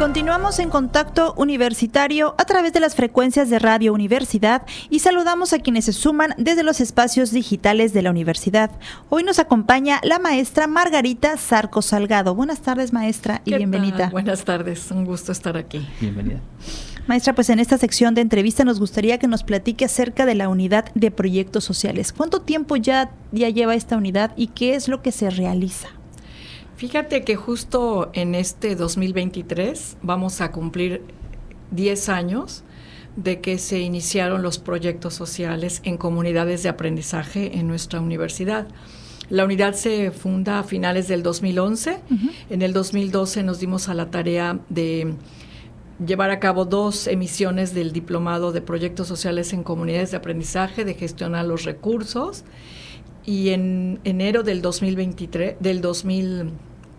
Continuamos en contacto universitario a través de las frecuencias de Radio Universidad y saludamos a quienes se suman desde los espacios digitales de la universidad. Hoy nos acompaña la maestra Margarita Zarco Salgado. Buenas tardes, maestra, y bienvenida. Buenas tardes, un gusto estar aquí. Bienvenida. Maestra, pues en esta sección de entrevista nos gustaría que nos platique acerca de la unidad de proyectos sociales. ¿Cuánto tiempo ya, ya lleva esta unidad y qué es lo que se realiza? Fíjate que justo en este 2023 vamos a cumplir 10 años de que se iniciaron los proyectos sociales en comunidades de aprendizaje en nuestra universidad. La unidad se funda a finales del 2011. En el 2012 nos dimos a la tarea de llevar a cabo dos emisiones del diplomado de proyectos sociales en comunidades de aprendizaje, de gestionar los recursos. Y en enero del 2023, del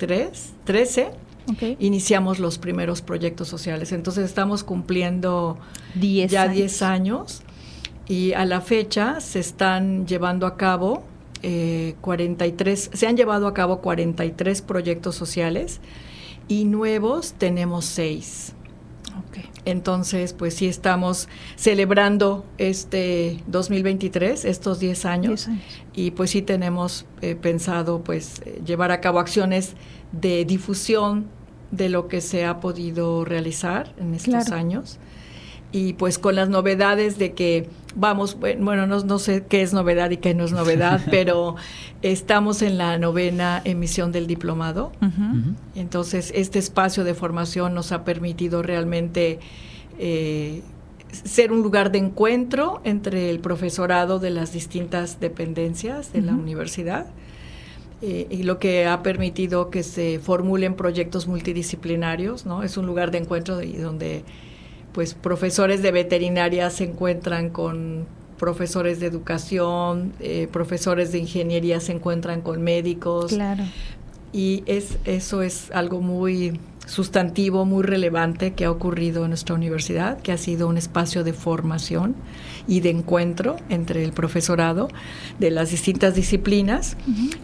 2000 13 iniciamos los primeros proyectos sociales. Entonces estamos cumpliendo ya 10 años y a la fecha se están llevando a cabo 43, eh, se han llevado a cabo 43 proyectos sociales y nuevos tenemos 6. Entonces, pues sí estamos celebrando este 2023, estos 10 años, y pues sí tenemos eh, pensado pues llevar a cabo acciones de difusión de lo que se ha podido realizar en estos años y pues con las novedades de que vamos, bueno, no, no, sé qué es novedad y qué no es novedad, pero estamos en la novena emisión del diplomado. Entonces, este espacio de formación nos ha permitido realmente eh, ser un lugar de encuentro entre el profesorado de las distintas dependencias de la universidad. Eh, y lo que ha permitido que se formulen proyectos multidisciplinarios, ¿no? Es un lugar de encuentro donde pues profesores de veterinaria se encuentran con profesores de educación, eh, profesores de ingeniería se encuentran con médicos. Claro. Y es, eso es algo muy sustantivo, muy relevante que ha ocurrido en nuestra universidad, que ha sido un espacio de formación y de encuentro entre el profesorado de las distintas disciplinas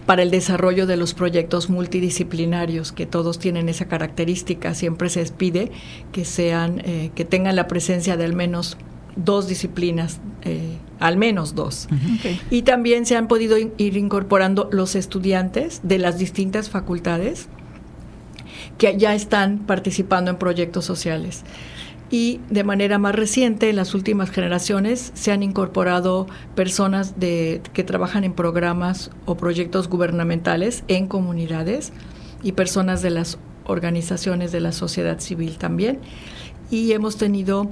para el desarrollo de los proyectos multidisciplinarios, que todos tienen esa característica. Siempre se pide que sean, eh, que tengan la presencia de al menos dos disciplinas, eh, al menos dos. Y también se han podido ir incorporando los estudiantes de las distintas facultades que ya están participando en proyectos sociales y de manera más reciente, en las últimas generaciones, se han incorporado personas de, que trabajan en programas o proyectos gubernamentales en comunidades y personas de las organizaciones de la sociedad civil también. Y hemos tenido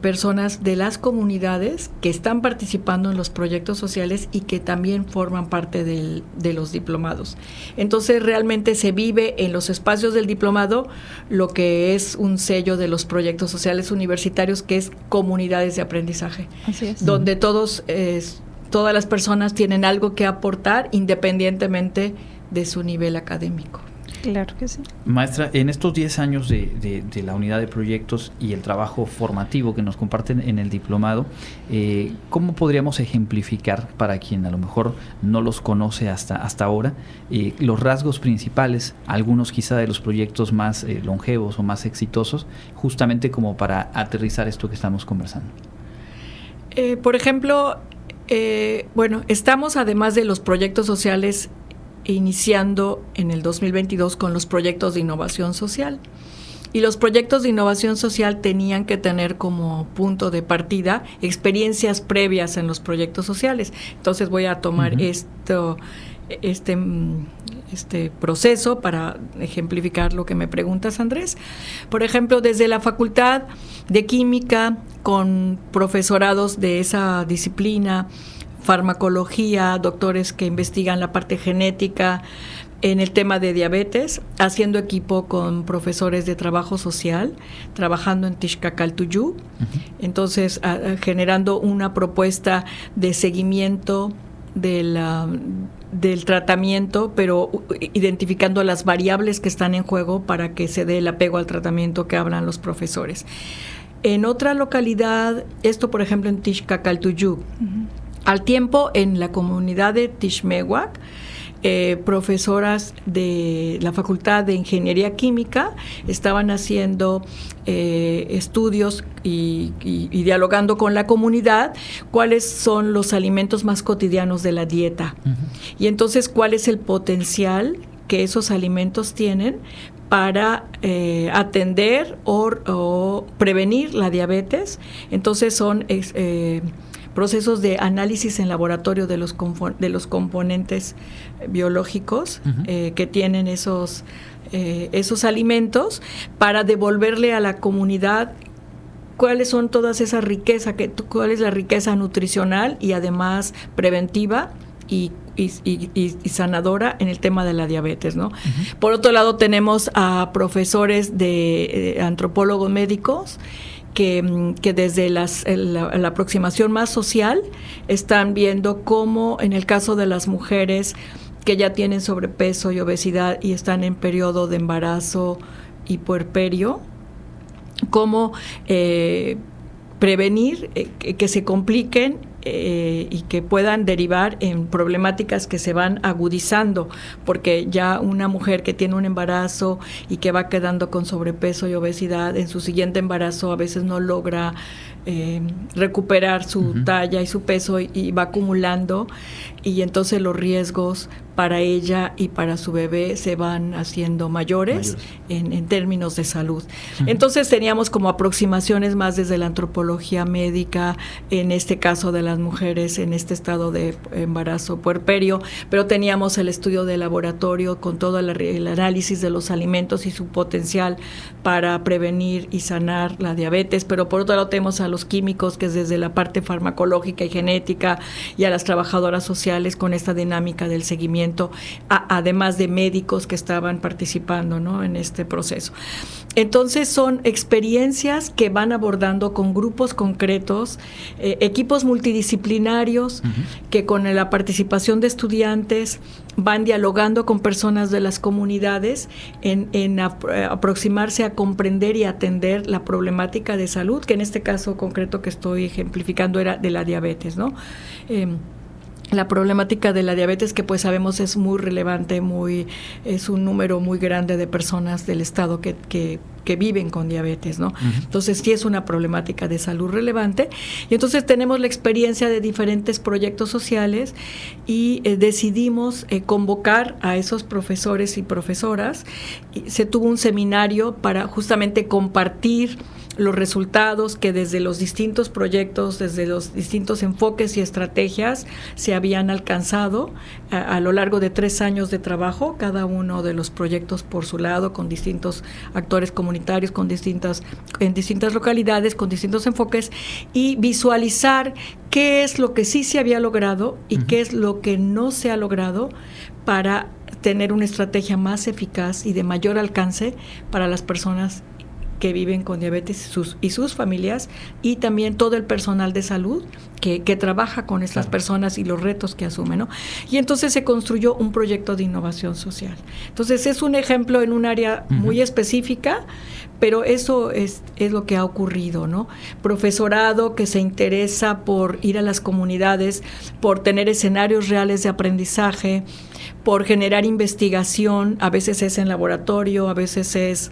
personas de las comunidades que están participando en los proyectos sociales y que también forman parte de los diplomados. Entonces realmente se vive en los espacios del diplomado lo que es un sello de los proyectos sociales universitarios, que es comunidades de aprendizaje, donde todos, todas las personas tienen algo que aportar independientemente de su nivel académico. Claro que sí. Maestra, en estos 10 años de, la unidad de proyectos y el trabajo formativo que nos comparten en el diplomado, eh, ¿cómo podríamos ejemplificar para quien a lo mejor no los conoce hasta, hasta ahora eh, los rasgos principales, algunos quizá de los proyectos más eh, longevos o más exitosos, justamente como para aterrizar esto que estamos conversando? por ejemplo, bueno, estamos además de los proyectos sociales iniciando en el 2022 con los proyectos de innovación social. Y los proyectos de innovación social tenían que tener como punto de partida experiencias previas en los proyectos sociales. Entonces voy a tomar esto, este, este proceso para ejemplificar lo que me preguntas, Andrés. Por ejemplo, desde la Facultad de Química, con profesorados de esa disciplina, farmacología, doctores que investigan la parte genética en el tema de diabetes, haciendo equipo con profesores de trabajo social, trabajando en Tishkakal-Tuyú, entonces generando una propuesta de seguimiento del tratamiento, pero identificando las variables que están en juego para que se dé el apego al tratamiento que hablan los profesores. En otra localidad, esto por ejemplo en Tishkakal-Tuyú, al tiempo, en la comunidad de Tishmewak, eh, profesoras de la Facultad de Ingeniería Química estaban haciendo eh, estudios y, dialogando con la comunidad cuáles son los alimentos más cotidianos de la dieta. Y entonces cuál es el potencial que esos alimentos tienen para eh, atender o, prevenir la diabetes. Entonces son eh, procesos de análisis en laboratorio de los, de los componentes biológicos eh, que tienen esos, esos alimentos para devolverle a la comunidad cuáles son todas esas riquezas, cuál es la riqueza nutricional y además preventiva y y, sanadora en el tema de la diabetes, ¿no? Por otro lado, tenemos a profesores de, eh, antropólogos médicos que, mm, desde la, aproximación más social están viendo cómo en el caso de las mujeres que ya tienen sobrepeso y obesidad y están en periodo de embarazo y puerperio, cómo eh, prevenir eh, que se compliquen eh, y que puedan derivar en problemáticas que se van agudizando, porque ya una mujer que tiene un embarazo y que va quedando con sobrepeso y obesidad, en su siguiente embarazo a veces no logra eh, recuperar su talla y su peso y, va acumulando y entonces los riesgos para ella y para su bebé se van haciendo mayores, En, términos de salud. Entonces teníamos como aproximaciones más desde la antropología médica, en este caso de las mujeres en este estado de embarazo puerperio, pero teníamos el estudio de laboratorio con todo el, el análisis de los alimentos y su potencial para prevenir y sanar la diabetes, pero por otro lado tenemos a los químicos, que es desde la parte farmacológica y genética, y a las trabajadoras sociales con esta dinámica del seguimiento además de médicos que estaban participando ¿no? en este proceso. Entonces son experiencias que van abordando con grupos concretos, eh, equipos multidisciplinarios que con la participación de estudiantes van dialogando con personas de las comunidades en, en aproximarse a comprender y atender la problemática de salud, que en este caso concreto que estoy ejemplificando era de la diabetes, ¿no? Em, la problemática de la diabetes que pues sabemos es muy relevante, muy es un número muy grande de personas del estado que, que, viven con diabetes, ¿no? Entonces sí es una problemática de salud relevante y entonces tenemos la experiencia de diferentes proyectos sociales y eh, decidimos eh, convocar a esos profesores y profesoras. Y se tuvo un seminario para justamente compartir los resultados que desde los distintos proyectos, desde los distintos enfoques y estrategias se habían alcanzado a, lo largo de tres años de trabajo, cada uno de los proyectos por su lado, con distintos actores comunitarios, con distintas, en distintas localidades, con distintos enfoques, y visualizar qué es lo que sí se había logrado y qué es lo que no se ha logrado para tener una estrategia más eficaz y de mayor alcance para las personas que viven con diabetes y sus, y sus familias y también todo el personal de salud que, trabaja con estas personas y los retos que asumen. ¿no? Y entonces se construyó un proyecto de innovación social. Entonces es un ejemplo en un área muy específica, pero eso es, es lo que ha ocurrido, ¿no? Profesorado que se interesa por ir a las comunidades, por tener escenarios reales de aprendizaje, por generar investigación, a veces es en laboratorio, a veces es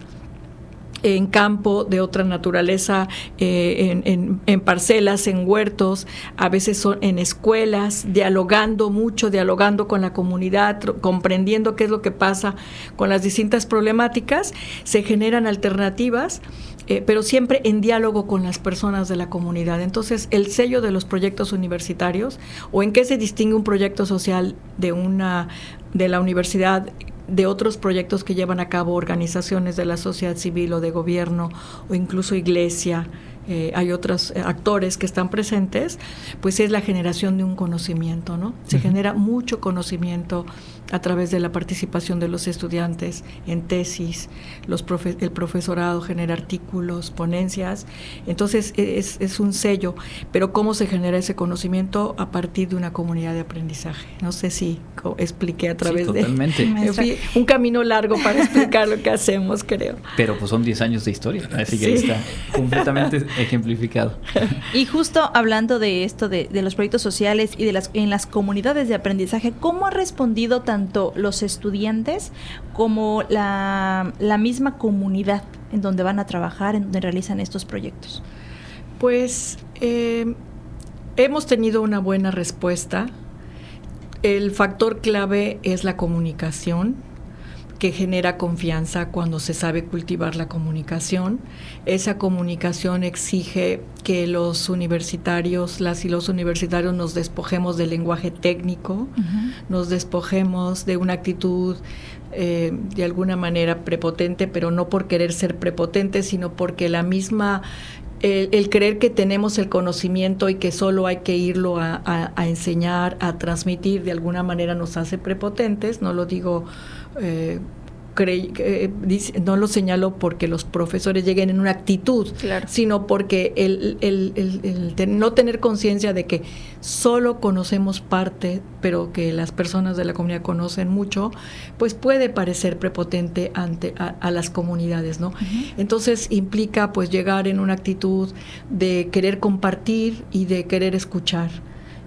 en campo de otra naturaleza, eh, en, parcelas, en huertos, a veces son en escuelas, dialogando mucho, dialogando con la comunidad, comprendiendo qué es lo que pasa con las distintas problemáticas, se generan alternativas. Eh, pero siempre en diálogo con las personas de la comunidad. Entonces, el sello de los proyectos universitarios o en qué se distingue un proyecto social de una de la universidad de otros proyectos que llevan a cabo organizaciones de la sociedad civil o de gobierno o incluso iglesia, eh, hay otros eh, actores que están presentes, pues es la generación de un conocimiento, ¿no? Se genera mucho conocimiento a través de la participación de los estudiantes en tesis, los el profesorado genera artículos, ponencias, entonces e-, es, un sello, pero ¿cómo se genera ese conocimiento a partir de una comunidad de aprendizaje? No sé si expliqué a través de... un camino largo para explicar lo que hacemos, creo. Pero pues son 10 años de historia, así que está completamente ejemplificado. Y justo hablando de esto, de, los proyectos sociales y de las en las comunidades de aprendizaje, ¿cómo han respondido tanto los estudiantes como la, la misma comunidad en donde van a trabajar, en donde realizan estos proyectos? Pues eh, hemos tenido una buena respuesta. El factor clave es la comunicación que genera confianza cuando se sabe cultivar la comunicación. Esa comunicación exige que los universitarios, las y los universitarios nos despojemos del lenguaje técnico, nos despojemos de una actitud eh, de alguna manera prepotente, pero no por querer ser prepotente, sino porque la misma el, creer que tenemos el conocimiento y que solo hay que irlo a, enseñar, a transmitir, de alguna manera nos hace prepotentes, no lo digo eh, no lo señalo porque los profesores lleguen en una actitud, sino porque el, el, no tener conciencia de que solo conocemos parte, pero que las personas de la comunidad conocen mucho, pues puede parecer prepotente ante a, las comunidades, ¿no? Entonces implica pues llegar en una actitud de querer compartir y de querer escuchar.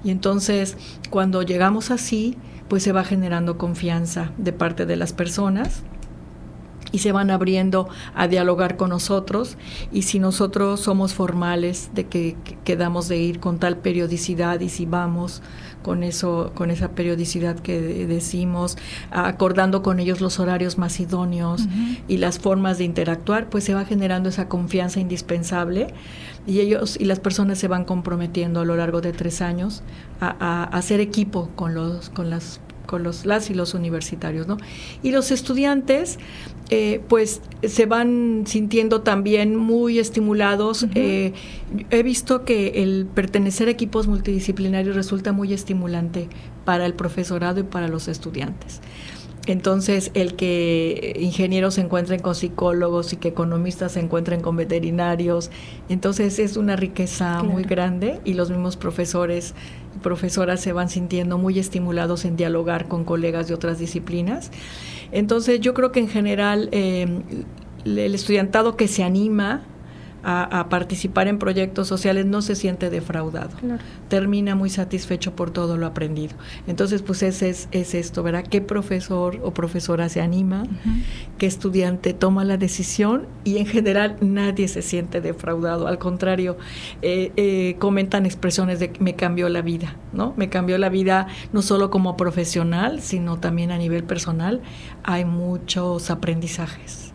Y entonces cuando llegamos así, pues se va generando confianza de parte de las personas y se van abriendo a dialogar con nosotros. Y si nosotros somos formales de que, quedamos de ir con tal periodicidad y si vamos con eso con esa periodicidad que decimos acordando con ellos los horarios más idóneos y las formas de interactuar pues se va generando esa confianza indispensable. Y ellos y las personas se van comprometiendo a lo largo de tres años a, a hacer equipo con los con las con los las y los universitarios, ¿no? Y los estudiantes, eh, pues, se van sintiendo también muy estimulados. Eh, he visto que el pertenecer a equipos multidisciplinarios resulta muy estimulante para el profesorado y para los estudiantes. Entonces, el que ingenieros se encuentren con psicólogos y que economistas se encuentren con veterinarios, entonces es una riqueza muy grande y los mismos profesores y profesoras se van sintiendo muy estimulados en dialogar con colegas de otras disciplinas. Entonces, yo creo que en general eh, el estudiantado que se anima a, participar en proyectos sociales no se siente defraudado. Termina muy satisfecho por todo lo aprendido. Entonces, pues ese es, es esto, ¿verdad? ¿Qué profesor o profesora se anima? ¿Qué estudiante toma la decisión? Y en general nadie se siente defraudado. Al contrario, eh, eh, comentan expresiones de me cambió la vida, ¿no? Me cambió la vida no solo como profesional, sino también a nivel personal. Hay muchos aprendizajes.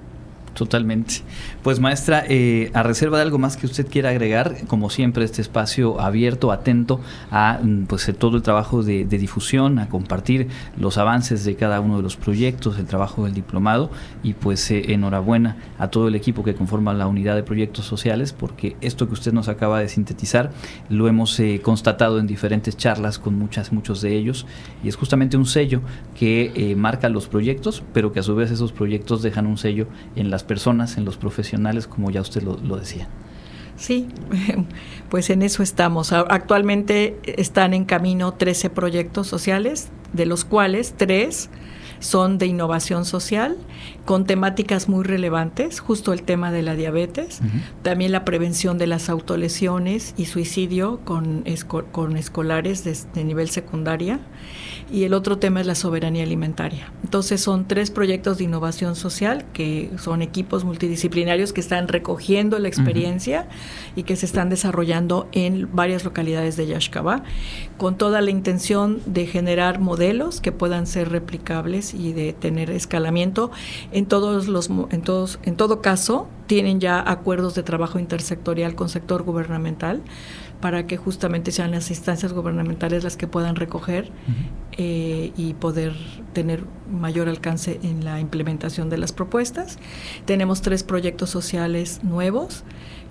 Totalmente. Pues maestra, eh, a reserva de algo más que usted quiera agregar, como siempre este espacio abierto, atento a mm, pues todo el trabajo de, difusión, a compartir los avances de cada uno de los proyectos, el trabajo del diplomado y pues eh, enhorabuena a todo el equipo que conforma la unidad de proyectos sociales porque esto que usted nos acaba de sintetizar lo hemos eh, constatado en diferentes charlas con muchas muchos de ellos y es justamente un sello que marca los proyectos, pero que a su vez esos proyectos dejan un sello en las personas, en los profesionales, como ya usted lo, decía. Sí, pues en eso estamos. Actualmente están en camino 13 proyectos sociales, de los cuales tres son de innovación social, con temáticas muy relevantes, justo el tema de la diabetes, también la prevención de las autolesiones y suicidio con, con escolares de, nivel secundaria, y el otro tema es la soberanía alimentaria. Entonces son tres proyectos de innovación social que son equipos multidisciplinarios que están recogiendo la experiencia y que se están desarrollando en varias localidades de Yaxcabá, con toda la intención de generar modelos que puedan ser replicables y de tener escalamiento. En todos los en todos en todo caso tienen ya acuerdos de trabajo intersectorial con sector gubernamental para que justamente sean las instancias gubernamentales las que puedan recoger eh, y poder tener mayor alcance en la implementación de las propuestas. Tenemos tres proyectos sociales nuevos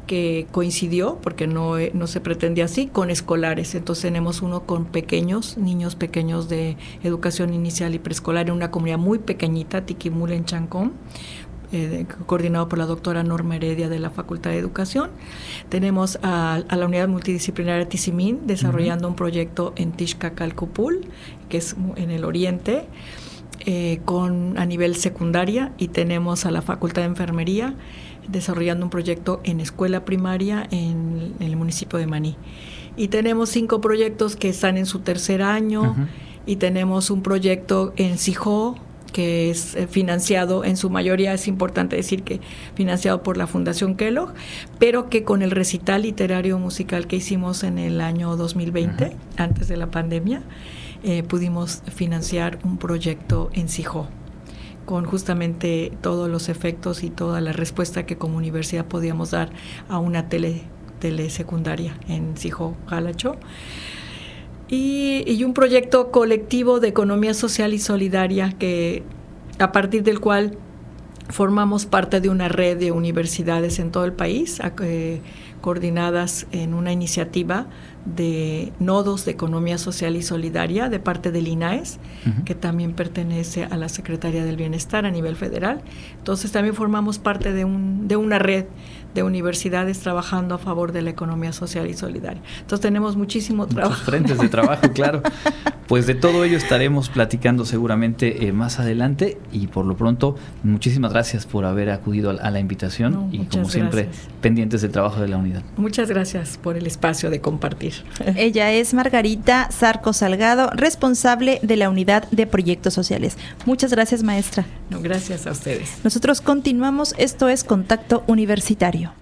que coincidió, porque no, eh, no se pretendía así, con escolares. Entonces tenemos uno con pequeños, niños pequeños de educación inicial y preescolar en una comunidad muy pequeñita, Tiquimula en Chancón, eh, coordinado por la doctora Norma Heredia de la Facultad de Educación. Tenemos a, la unidad multidisciplinaria Tizimín desarrollando un proyecto en Tishkacalcupul, que es en el oriente, eh, con, a nivel secundaria, y tenemos a la Facultad de Enfermería desarrollando un proyecto en escuela primaria en, el municipio de Maní. Y tenemos cinco proyectos que están en su tercer año y tenemos un proyecto en Sijó que es eh, financiado en su mayoría, es importante decir que financiado por la Fundación Kellogg, pero que con el recital literario musical que hicimos en el año 2020, antes de la pandemia, eh, pudimos financiar un proyecto en Sijó con justamente todos los efectos y toda la respuesta que como universidad podíamos dar a una tele, telesecundaria en Sijó, Jalacho. Y, un proyecto colectivo de economía social y solidaria que a partir del cual formamos parte de una red de universidades en todo el país, eh, coordinadas en una iniciativa de nodos de economía social y solidaria de parte del INAES, que también pertenece a la Secretaría del Bienestar a nivel federal. Entonces también formamos parte de, un, de una red de universidades trabajando a favor de la economía social y solidaria. Entonces tenemos muchísimo trabajo. Muchos frentes de trabajo, claro. Pues de todo ello estaremos platicando seguramente eh, más adelante y por lo pronto muchísimas gracias por haber acudido a, la invitación y como siempre pendientes del trabajo de la unidad. Muchas gracias por el espacio de compartir. Ella es Margarita Zarco Salgado, responsable de la unidad de proyectos sociales. Muchas gracias maestra. No, gracias a ustedes. Nosotros continuamos, esto es Contacto Universitario.